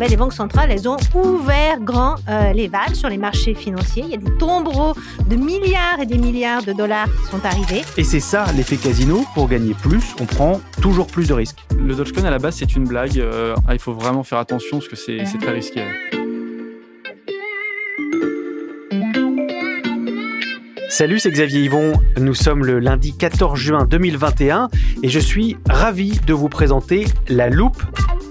Ben, les banques centrales, elles ont ouvert grand euh, les vannes sur les marchés financiers. Il y a des tombereaux de milliards et des milliards de dollars qui sont arrivés. Et c'est ça l'effet casino. Pour gagner plus, on prend toujours plus de risques. Le Dogecoin à la base c'est une blague. Euh, ah, il faut vraiment faire attention parce que c'est c'est très risqué. Salut, c'est Xavier Yvon. Nous sommes le lundi 14 juin 2021 et je suis ravi de vous présenter La Loupe,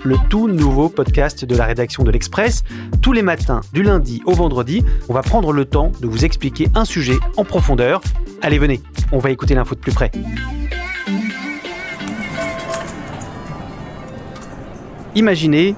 le tout nouveau podcast de la rédaction de l'Express. Tous les matins, du lundi au vendredi, on va prendre le temps de vous expliquer un sujet en profondeur. Allez, venez, on va écouter l'info de plus près. Imaginez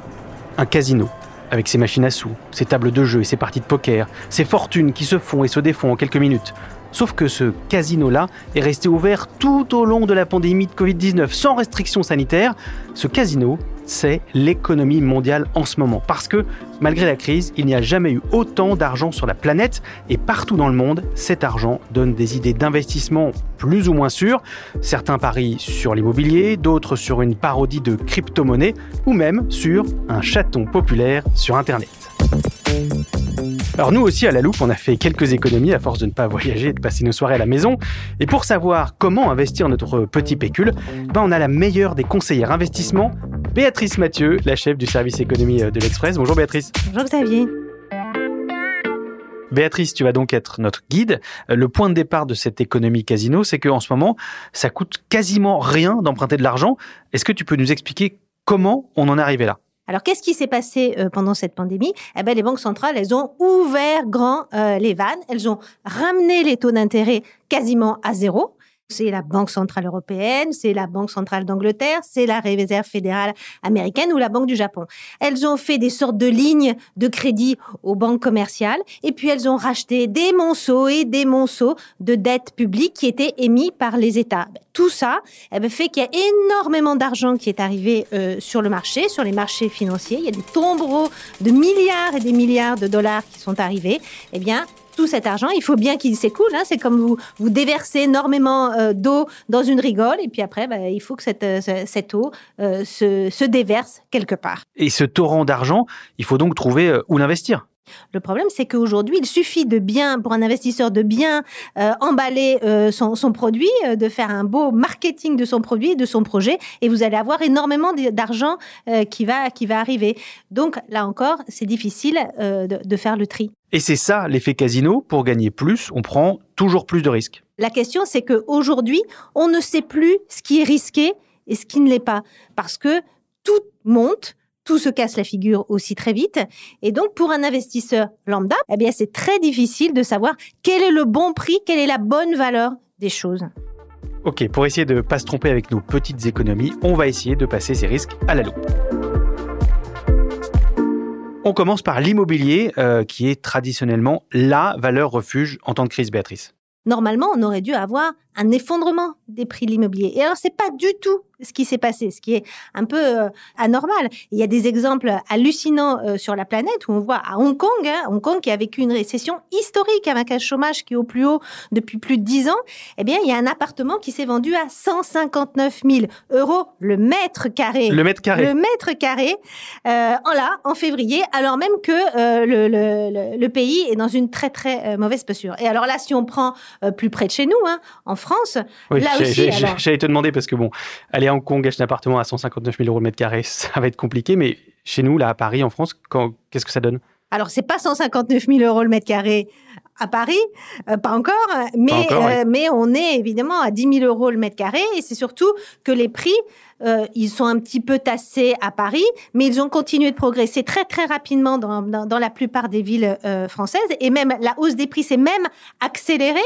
un casino avec ses machines à sous, ses tables de jeu et ses parties de poker, ses fortunes qui se font et se défont en quelques minutes. Sauf que ce casino-là est resté ouvert tout au long de la pandémie de Covid-19 sans restrictions sanitaires. Ce casino, c'est l'économie mondiale en ce moment. Parce que, malgré la crise, il n'y a jamais eu autant d'argent sur la planète et partout dans le monde, cet argent donne des idées d'investissement plus ou moins sûres. Certains parient sur l'immobilier, d'autres sur une parodie de crypto-monnaie ou même sur un chaton populaire sur Internet. Alors nous aussi à la loupe, on a fait quelques économies à force de ne pas voyager et de passer nos soirées à la maison. Et pour savoir comment investir notre petit pécule, ben on a la meilleure des conseillères investissement, Béatrice Mathieu, la chef du service économie de l'Express. Bonjour Béatrice. Bonjour Xavier. Béatrice, tu vas donc être notre guide. Le point de départ de cette économie casino, c'est qu'en ce moment, ça coûte quasiment rien d'emprunter de l'argent. Est-ce que tu peux nous expliquer comment on en est arrivé là? Alors, qu'est-ce qui s'est passé euh, pendant cette pandémie? Eh ben, les banques centrales, elles ont ouvert grand euh, les vannes. Elles ont ramené les taux d'intérêt quasiment à zéro. C'est la Banque centrale européenne, c'est la Banque centrale d'Angleterre, c'est la Réserve fédérale américaine ou la Banque du Japon. Elles ont fait des sortes de lignes de crédit aux banques commerciales et puis elles ont racheté des monceaux et des monceaux de dettes publiques qui étaient émis par les États. Tout ça eh ben, fait qu'il y a énormément d'argent qui est arrivé euh, sur le marché, sur les marchés financiers. Il y a des tombereaux de milliards et des milliards de dollars qui sont arrivés. Eh bien, tout cet argent, il faut bien qu'il s'écoule. Hein. C'est comme vous, vous déversez énormément euh, d'eau dans une rigole, et puis après, bah, il faut que cette, euh, ce- cette eau euh, se, se déverse quelque part. Et ce torrent d'argent, il faut donc trouver où l'investir. Le problème, c'est qu'aujourd'hui, il suffit de bien, pour un investisseur, de bien euh, emballer euh, son, son produit, euh, de faire un beau marketing de son produit, de son projet, et vous allez avoir énormément d'argent qui va qui va arriver. Donc là encore, c'est difficile de, de faire le tri. Et c'est ça l'effet casino. Pour gagner plus, on prend toujours plus de risques. La question, c'est qu'aujourd'hui, on ne sait plus ce qui est risqué et ce qui ne l'est pas. Parce que tout monte, tout se casse la figure aussi très vite. Et donc, pour un investisseur lambda, eh bien, c'est très difficile de savoir quel est le bon prix, quelle est la bonne valeur des choses. Ok, pour essayer de ne pas se tromper avec nos petites économies, on va essayer de passer ces risques à la loupe. On commence par l'immobilier, euh, qui est traditionnellement la valeur refuge en temps de crise, Béatrice. Normalement, on aurait dû avoir un effondrement des prix de l'immobilier. Et alors, c'est pas du tout ce qui s'est passé, ce qui est un peu euh, anormal. Il y a des exemples hallucinants euh, sur la planète où on voit à Hong Kong, hein, Hong Kong qui a vécu une récession historique avec un chômage qui est au plus haut depuis plus de 10 ans, eh bien, il y a un appartement qui s'est vendu à 159 000 euros le mètre carré. Le mètre carré. Le mètre carré, euh, en là, en février, alors même que le, le, le, pays est dans une très très mauvaise posture. Et alors là, si on prend plus près de chez nous, hein, en France, oui, là aussi... J'allais te demander parce que bon, aller à Hong Kong, acheter un appartement à 159 000 euros le mètre carré, ça va être compliqué. Mais chez nous, là, à Paris, en France, qu'est-ce que ça donne? Alors, c'est pas 159 000 euros le mètre carré à Paris, euh, pas encore, mais, euh, mais on est évidemment à 10 000 euros le mètre carré. Et c'est surtout que les prix euh, ils sont un petit peu tassés à Paris, mais ils ont continué de progresser très très rapidement dans, dans, la plupart des villes euh, françaises. Et même la hausse des prix s'est même accélérée,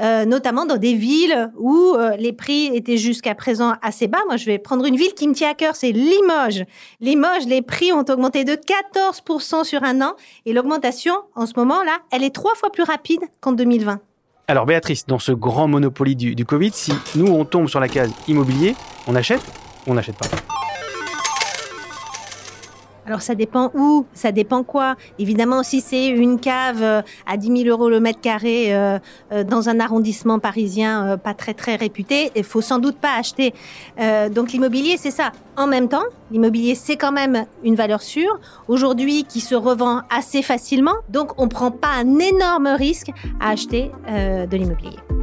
euh, notamment dans des villes où les prix étaient jusqu'à présent assez bas. Moi, je vais prendre une ville qui me tient à cœur, c'est Limoges. Limoges, les prix ont augmenté de 14% sur un an, et l'augmentation en ce moment-là, elle est trois fois plus rapide qu'en 2020. Alors Béatrice, dans ce grand monopoly du, du Covid, si nous on tombe sur la case immobilier, on achète on n'achète pas. Alors ça dépend où, ça dépend quoi. Évidemment, si c'est une cave euh, à 10 000 euros le mètre carré euh, euh, dans un arrondissement parisien pas très très réputé, il faut sans doute pas acheter. donc l'immobilier, c'est ça. En même temps, l'immobilier, c'est quand même une valeur sûre, aujourd'hui qui se revend assez facilement. Donc on prend pas un énorme risque à acheter de l'immobilier.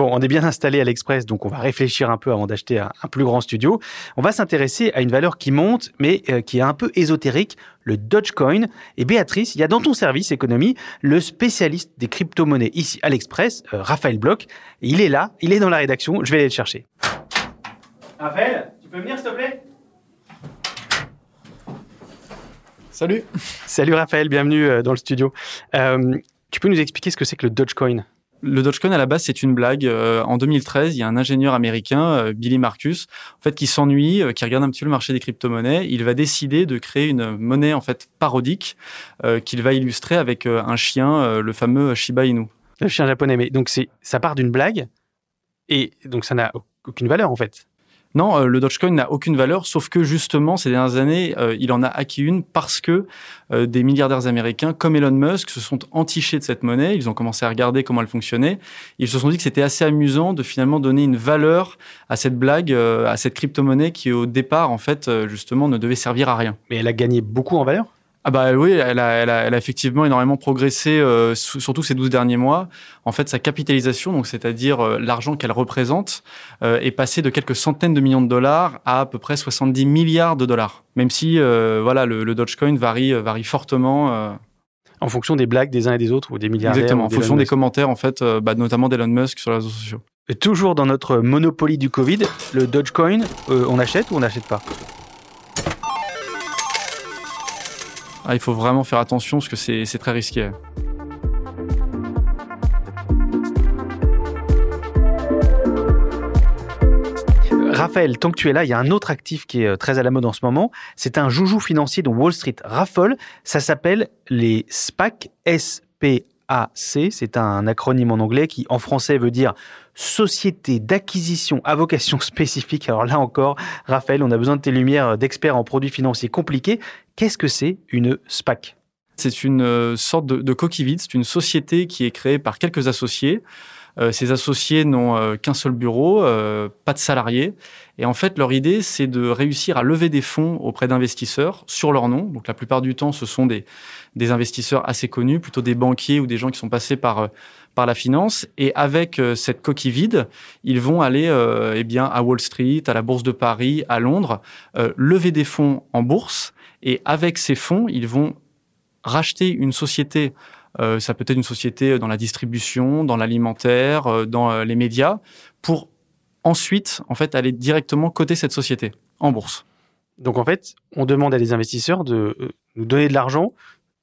Bon, on est bien installé à l'Express, donc on va réfléchir un peu avant d'acheter un, plus grand studio. On va s'intéresser à une valeur qui monte, mais euh, qui est un peu ésotérique, le Dogecoin. Et Béatrice, il y a dans ton service économie le spécialiste des crypto-monnaies ici à l'Express, euh, Raphaël Bloch. Il est là, il est dans la rédaction, je vais aller le chercher. Raphaël, tu peux venir s'il te plaît? Salut. Salut Raphaël, bienvenue euh, dans le studio. tu peux nous expliquer ce que c'est que le Dogecoin? Le Dogecoin à la base c'est une blague. Euh, en 2013, il y a un ingénieur américain, euh, Billy Marcus, en fait qui s'ennuie, euh, qui regarde un petit peu le marché des crypto-monnaies. Il va décider de créer une monnaie en fait parodique qu'il va illustrer avec un chien, le fameux Shiba Inu. Le chien japonais, mais donc ça part d'une blague et donc ça n'a aucune valeur en fait. Non, euh, le Dogecoin n'a aucune valeur, sauf que justement, ces dernières années, euh, il en a acquis une parce que euh, des milliardaires américains comme Elon Musk se sont entichés de cette monnaie. Ils ont commencé à regarder comment elle fonctionnait. Ils se sont dit que c'était assez amusant de finalement donner une valeur à cette blague, à cette crypto-monnaie qui, au départ, en fait, justement, ne devait servir à rien. Mais elle a gagné beaucoup en valeur? Ah bah oui, elle a, elle a, elle a effectivement énormément progressé, euh, surtout ces 12 derniers mois. En fait, sa capitalisation, donc c'est-à-dire euh, l'argent qu'elle représente, euh, est passé de quelques centaines de millions de dollars à à peu près 70 milliards de dollars. Même si voilà, le, le Dogecoin varie, varie fortement. En fonction des blagues des uns et des autres ou des milliardaires. Exactement, en fonction des commentaires, en fait, bah, notamment d'Elon Musk sur les réseaux sociaux. Et toujours dans notre monopoly du Covid, le Dogecoin, on achète ou on n'achète pas? Ah, il faut vraiment faire attention parce que c'est très risqué. Raphaël, tant que tu es là, il y a un autre actif qui est euh, très à la mode en ce moment. C'est un joujou financier dont Wall Street raffole. Ça s'appelle les SPAC, S-P-A-C. C'est un acronyme en anglais qui, en français, veut dire Société d'acquisition à vocation spécifique. Alors là encore, Raphaël, on a besoin de tes lumières d'experts en produits financiers compliqués. Qu'est-ce que c'est une SPAC C'est une euh, sorte de, coquille vide. C'est une société qui est créée par quelques associés. Euh, ces associés n'ont euh, qu'un seul bureau, pas de salariés. Et en fait, leur idée, c'est de réussir à lever des fonds auprès d'investisseurs sur leur nom. Donc la plupart du temps, ce sont des, investisseurs assez connus, plutôt des banquiers ou des gens qui sont passés par par la finance. Et avec cette coquille vide, ils vont aller eh bien, à Wall Street, à la Bourse de Paris, à Londres, lever des fonds en bourse. Et avec ces fonds, ils vont racheter une société. ça peut être une société dans la distribution, dans l'alimentaire, dans les médias, pour ensuite, en fait, aller directement coter cette société en bourse. Donc, en fait, on demande à des investisseurs de nous donner de l'argent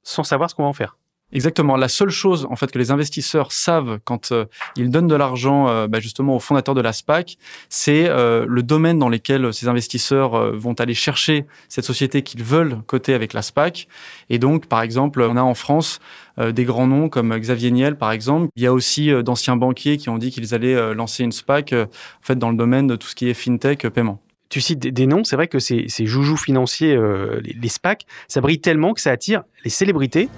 sans savoir ce qu'on va en faire. Exactement. La seule chose en fait que les investisseurs savent quand euh, ils donnent de l'argent euh, bah, justement aux fondateurs de la SPAC, c'est euh, le domaine dans lequel ces investisseurs vont aller chercher cette société qu'ils veulent coter avec la SPAC. Et donc, par exemple, on a en France des grands noms comme Xavier Niel, par exemple. Il y a aussi d'anciens banquiers qui ont dit qu'ils allaient lancer une SPAC en fait dans le domaine de tout ce qui est fintech paiement tu cites des, noms, c'est vrai que ces, joujoux financiers, les, les, SPAC, ça brille tellement que ça attire les célébrités.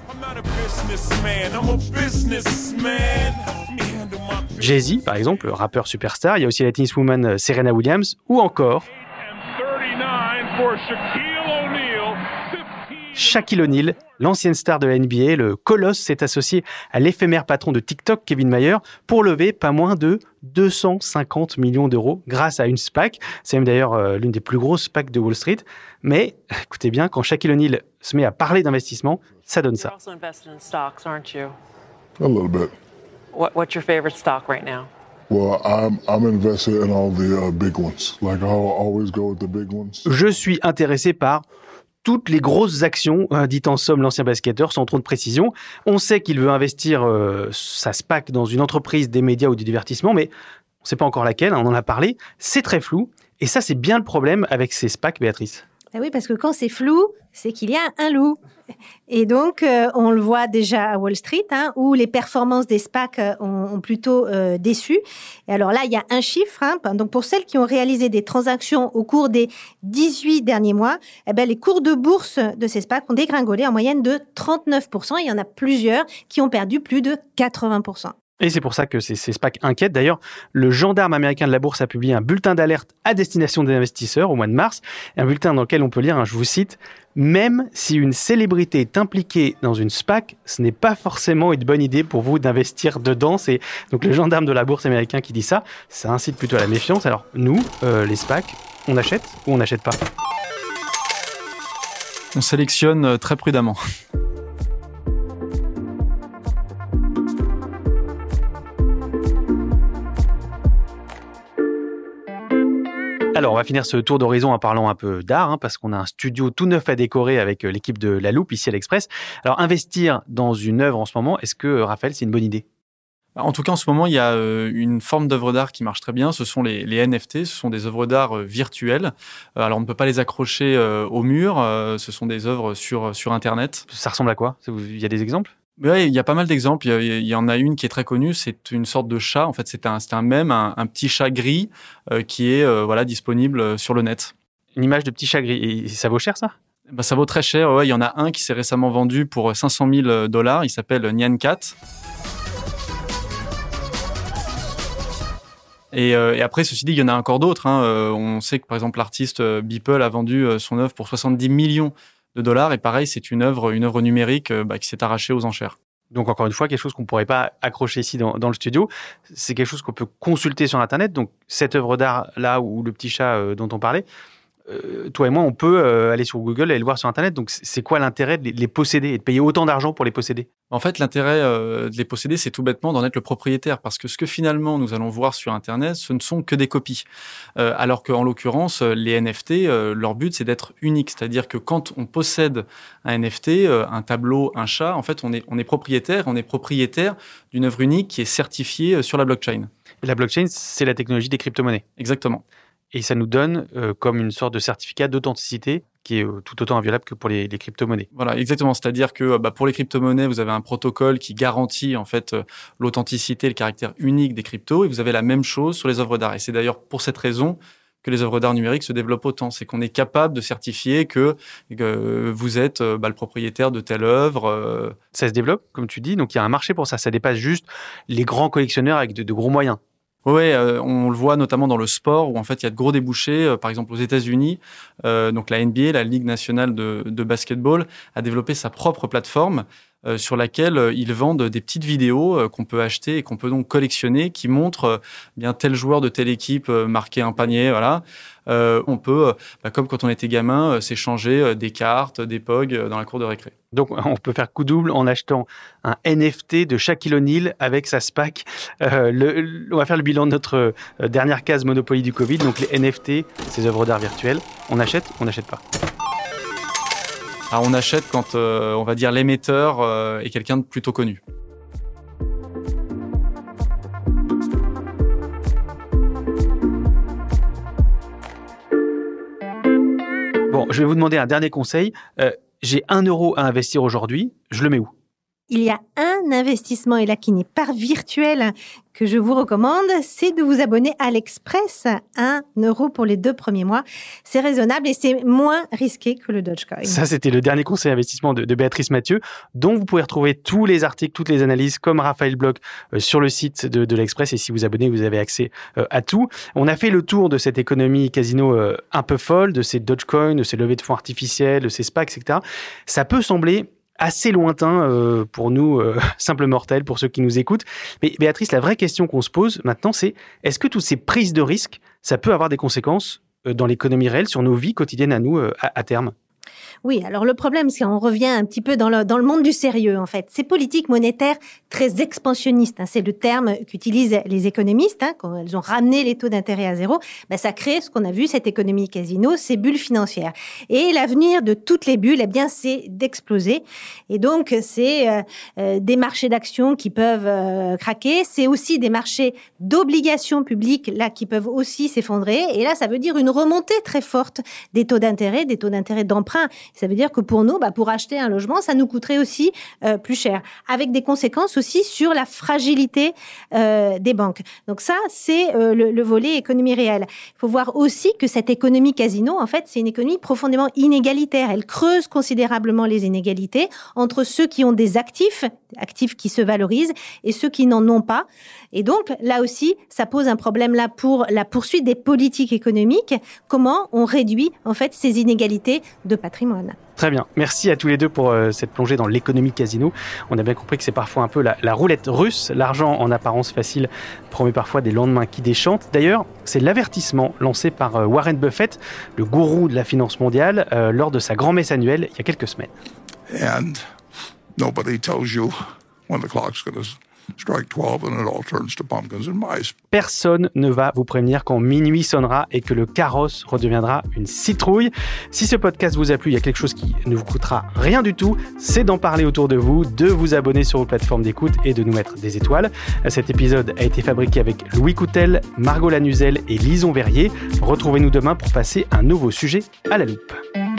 Jay-Z, par exemple, rappeur superstar. Il y a aussi la tenniswoman euh, Serena Williams ou encore. Shaquille O'Neal, l'ancienne star de la NBA, le colosse s'est associé à l'éphémère patron de TikTok, Kevin Mayer, pour lever pas moins de 250 millions d'euros grâce à une SPAC. C'est même d'ailleurs euh, l'une des plus grosses SPAC de Wall Street. Mais écoutez bien, quand Shaquille O'Neal se met à parler d'investissement, ça donne ça. A little bit. What, what's your favorite stock right now? Well, I'm, I'm invested in all the uh, big ones. Like I'll always go with the big ones. Je suis intéressé par toutes les grosses actions, euh, dit en somme l'ancien basketteur, sans trop de précision. On sait qu'il veut investir euh, sa SPAC dans une entreprise des médias ou du divertissement, mais on ne sait pas encore laquelle, on en a parlé. C'est très flou. Et ça, c'est bien le problème avec ces SPAC, Béatrice. Ah oui, parce que quand c'est flou, c'est qu'il y a un loup. Et donc, euh, on le voit déjà à Wall Street, hein, où les performances des SPAC euh, ont, plutôt euh, déçu. Et alors là, il y a un chiffre. Hein, donc, pour celles qui ont réalisé des transactions au cours des 18 derniers mois, eh ben, les cours de bourse de ces SPAC ont dégringolé en moyenne de 39%. Il y en a plusieurs qui ont perdu plus de 80%. Et c'est pour ça que ces, SPAC inquiètent. D'ailleurs, le gendarme américain de la bourse a publié un bulletin d'alerte à destination des investisseurs au mois de mars, un bulletin dans lequel on peut lire, hein, je vous cite, même si une célébrité est impliquée dans une SPAC, ce n'est pas forcément une bonne idée pour vous d'investir dedans. C'est donc le gendarme de la bourse américain qui dit ça. Ça incite plutôt à la méfiance. Alors nous, euh, les SPAC, on achète ou on n'achète pas? On sélectionne euh, très prudemment. Alors, on va finir ce tour d'horizon en parlant un peu d'art, hein, parce qu'on a un studio tout neuf à décorer avec euh, l'équipe de La Loupe ici à l'Express. Alors, investir dans une œuvre en ce moment, est-ce que, euh, Raphaël, c'est une bonne idée? Bah, en tout cas, en ce moment, il y a euh, une forme d'œuvre d'art qui marche très bien. Ce sont les, NFT. Ce sont des œuvres d'art virtuelles. Alors, on ne peut pas les accrocher au mur. Ce sont des œuvres sur, sur Internet. Ça ressemble à quoi? Il y a des exemples? Oui, il y a pas mal d'exemples. Il, y en a une qui est très connue. C'est une sorte de chat. En fait, c'est un, un même, un, petit chat gris euh, qui est euh, voilà disponible euh, sur le net. Une image de petit chat gris. Et ça vaut cher, ça? Bah, Ça vaut très cher. Ouais, il y en a un qui s'est récemment vendu pour 500 000 dollars. Il s'appelle Nyan Cat. Et, et, après, ceci dit, il y en a encore d'autres. Hein. on sait que, par exemple, l'artiste Beeple a vendu son œuvre pour 70 millions de dollars. Et pareil, c'est une œuvre, une numérique euh, bah, qui s'est arrachée aux enchères. Donc encore une fois, quelque chose qu'on ne pourrait pas accrocher ici dans, le studio. C'est quelque chose qu'on peut consulter sur Internet. Donc cette œuvre d'art là ou le petit chat euh, dont on parlait, toi et moi, on peut aller sur Google et le voir sur Internet. Donc c'est quoi l'intérêt de les posséder et de payer autant d'argent pour les posséder? En fait, l'intérêt euh, de les posséder, c'est tout bêtement d'en être le propriétaire, parce que ce que finalement nous allons voir sur Internet, ce ne sont que des copies. Euh, alors qu'en l'occurrence, les NFT, euh, leur but, c'est d'être unique. C'est-à-dire que quand on possède un NFT, un tableau, un chat, en fait, on est, on est propriétaire, on est propriétaire d'une œuvre unique qui est certifiée sur la blockchain. Et la blockchain, c'est la technologie des crypto-monnaies. Exactement. Et ça nous donne comme une sorte de certificat d'authenticité qui est euh, tout autant inviolable que pour les, crypto-monnaies. Voilà, exactement. C'est-à-dire que bah, pour les crypto-monnaies, vous avez un protocole qui garantit en fait euh, l'authenticité, le caractère unique des cryptos, et vous avez la même chose sur les œuvres d'art. Et c'est d'ailleurs pour cette raison que les œuvres d'art numériques se développent autant. C'est qu'on est capable de certifier que, vous êtes euh, bah, le propriétaire de telle œuvre. Ça se développe, comme tu dis, donc il y a un marché pour ça. Ça dépasse juste les grands collectionneurs avec de gros moyens. Oui, euh, on le voit notamment dans le sport où en fait il y a de gros débouchés. Euh, par exemple aux États-Unis, euh, donc la NBA, la Ligue nationale de, de basketball, a développé sa propre plateforme euh, sur laquelle euh, ils vendent des petites vidéos euh, qu'on peut acheter et qu'on peut donc collectionner, qui montrent bien tel joueur de telle équipe marquer un panier, voilà. on peut, bah, comme quand on était gamin, s'échanger des cartes, des POG dans la cour de récré. Donc, on peut faire coup double en achetant un NFT de Shaquille O'Neal avec sa SPAC. le, on va faire le bilan de notre dernière case Monopoly du Covid. Donc, les NFT, ces œuvres d'art virtuelles, on achète on n'achète pas Alors on achète quand on va dire l'émetteur est quelqu'un de plutôt connu. Bon, je vais vous demander un dernier conseil. J'ai un euro à investir aujourd'hui, je le mets où? Il y a un investissement, et là qui n'est pas virtuel, que je vous recommande, c'est de vous abonner à l'Express. Un euro pour les deux premiers mois. C'est raisonnable et c'est moins risqué que le Dogecoin. Ça, c'était le dernier conseil investissement de, Béatrice Mathieu, dont vous pouvez retrouver tous les articles, toutes les analyses, comme Raphaël Bloch, euh, sur le site de, l'Express. Et si vous abonnez, vous avez accès euh, à tout. On a fait le tour de cette économie casino euh, un peu folle, de ces Dogecoins, de ces levées de fonds artificiels, de ces SPACs, etc. Ça peut sembler assez lointain euh, pour nous, euh, simples mortels, pour ceux qui nous écoutent. Mais Béatrice, la vraie question qu'on se pose maintenant, c'est est-ce que toutes ces prises de risques, ça peut avoir des conséquences euh, dans l'économie réelle, sur nos vies quotidiennes à nous à terme? Oui, alors le problème, c'est qu'on revient un petit peu dans le, dans le monde du sérieux, en fait. Ces politiques monétaires très expansionnistes, hein, c'est le terme qu'utilisent les économistes, hein, quand elles ont ramené les taux d'intérêt à zéro, ben, ça crée ce qu'on a vu, cette économie casino, ces bulles financières. Et l'avenir de toutes les bulles, eh bien, c'est d'exploser. Et donc, c'est euh, euh, des marchés d'actions qui peuvent euh, craquer, c'est aussi des marchés d'obligations publiques, là, qui peuvent aussi s'effondrer. Et là, ça veut dire une remontée très forte des taux d'intérêt, des taux d'intérêt d'emprunt. Ça veut dire que pour nous, bah, pour acheter un logement, ça nous coûterait aussi euh, plus cher, avec des conséquences aussi sur la fragilité euh, des banques. Donc ça, c'est euh, le, le, volet économie réelle. Il faut voir aussi que cette économie casino, en fait, c'est une économie profondément inégalitaire. Elle creuse considérablement les inégalités entre ceux qui ont des actifs, actifs qui se valorisent, et ceux qui n'en ont pas. Et donc, là aussi, ça pose un problème là pour la poursuite des politiques économiques. Comment on réduit, en fait, ces inégalités de patrimoine. Très bien. Merci à tous les deux pour euh, cette plongée dans l'économie casino. On a bien compris que c'est parfois un peu la, roulette russe. L'argent en apparence facile promet parfois des lendemains qui déchantent. D'ailleurs, c'est l'avertissement lancé par euh, Warren Buffett, le gourou de la finance mondiale, euh, lors de sa grand-messe annuelle il y a quelques semaines. And nobody tells you when the clock's Personne ne va vous prévenir quand minuit sonnera et que le carrosse redeviendra une citrouille. Si ce podcast vous a plu, il y a quelque chose qui ne vous coûtera rien du tout, c'est d'en parler autour de vous, de vous abonner sur vos plateformes d'écoute et de nous mettre des étoiles. Cet épisode a été fabriqué avec Louis Coutel, Margot Lanuzel et Lison Verrier. Retrouvez-nous demain pour passer un nouveau sujet à la loupe.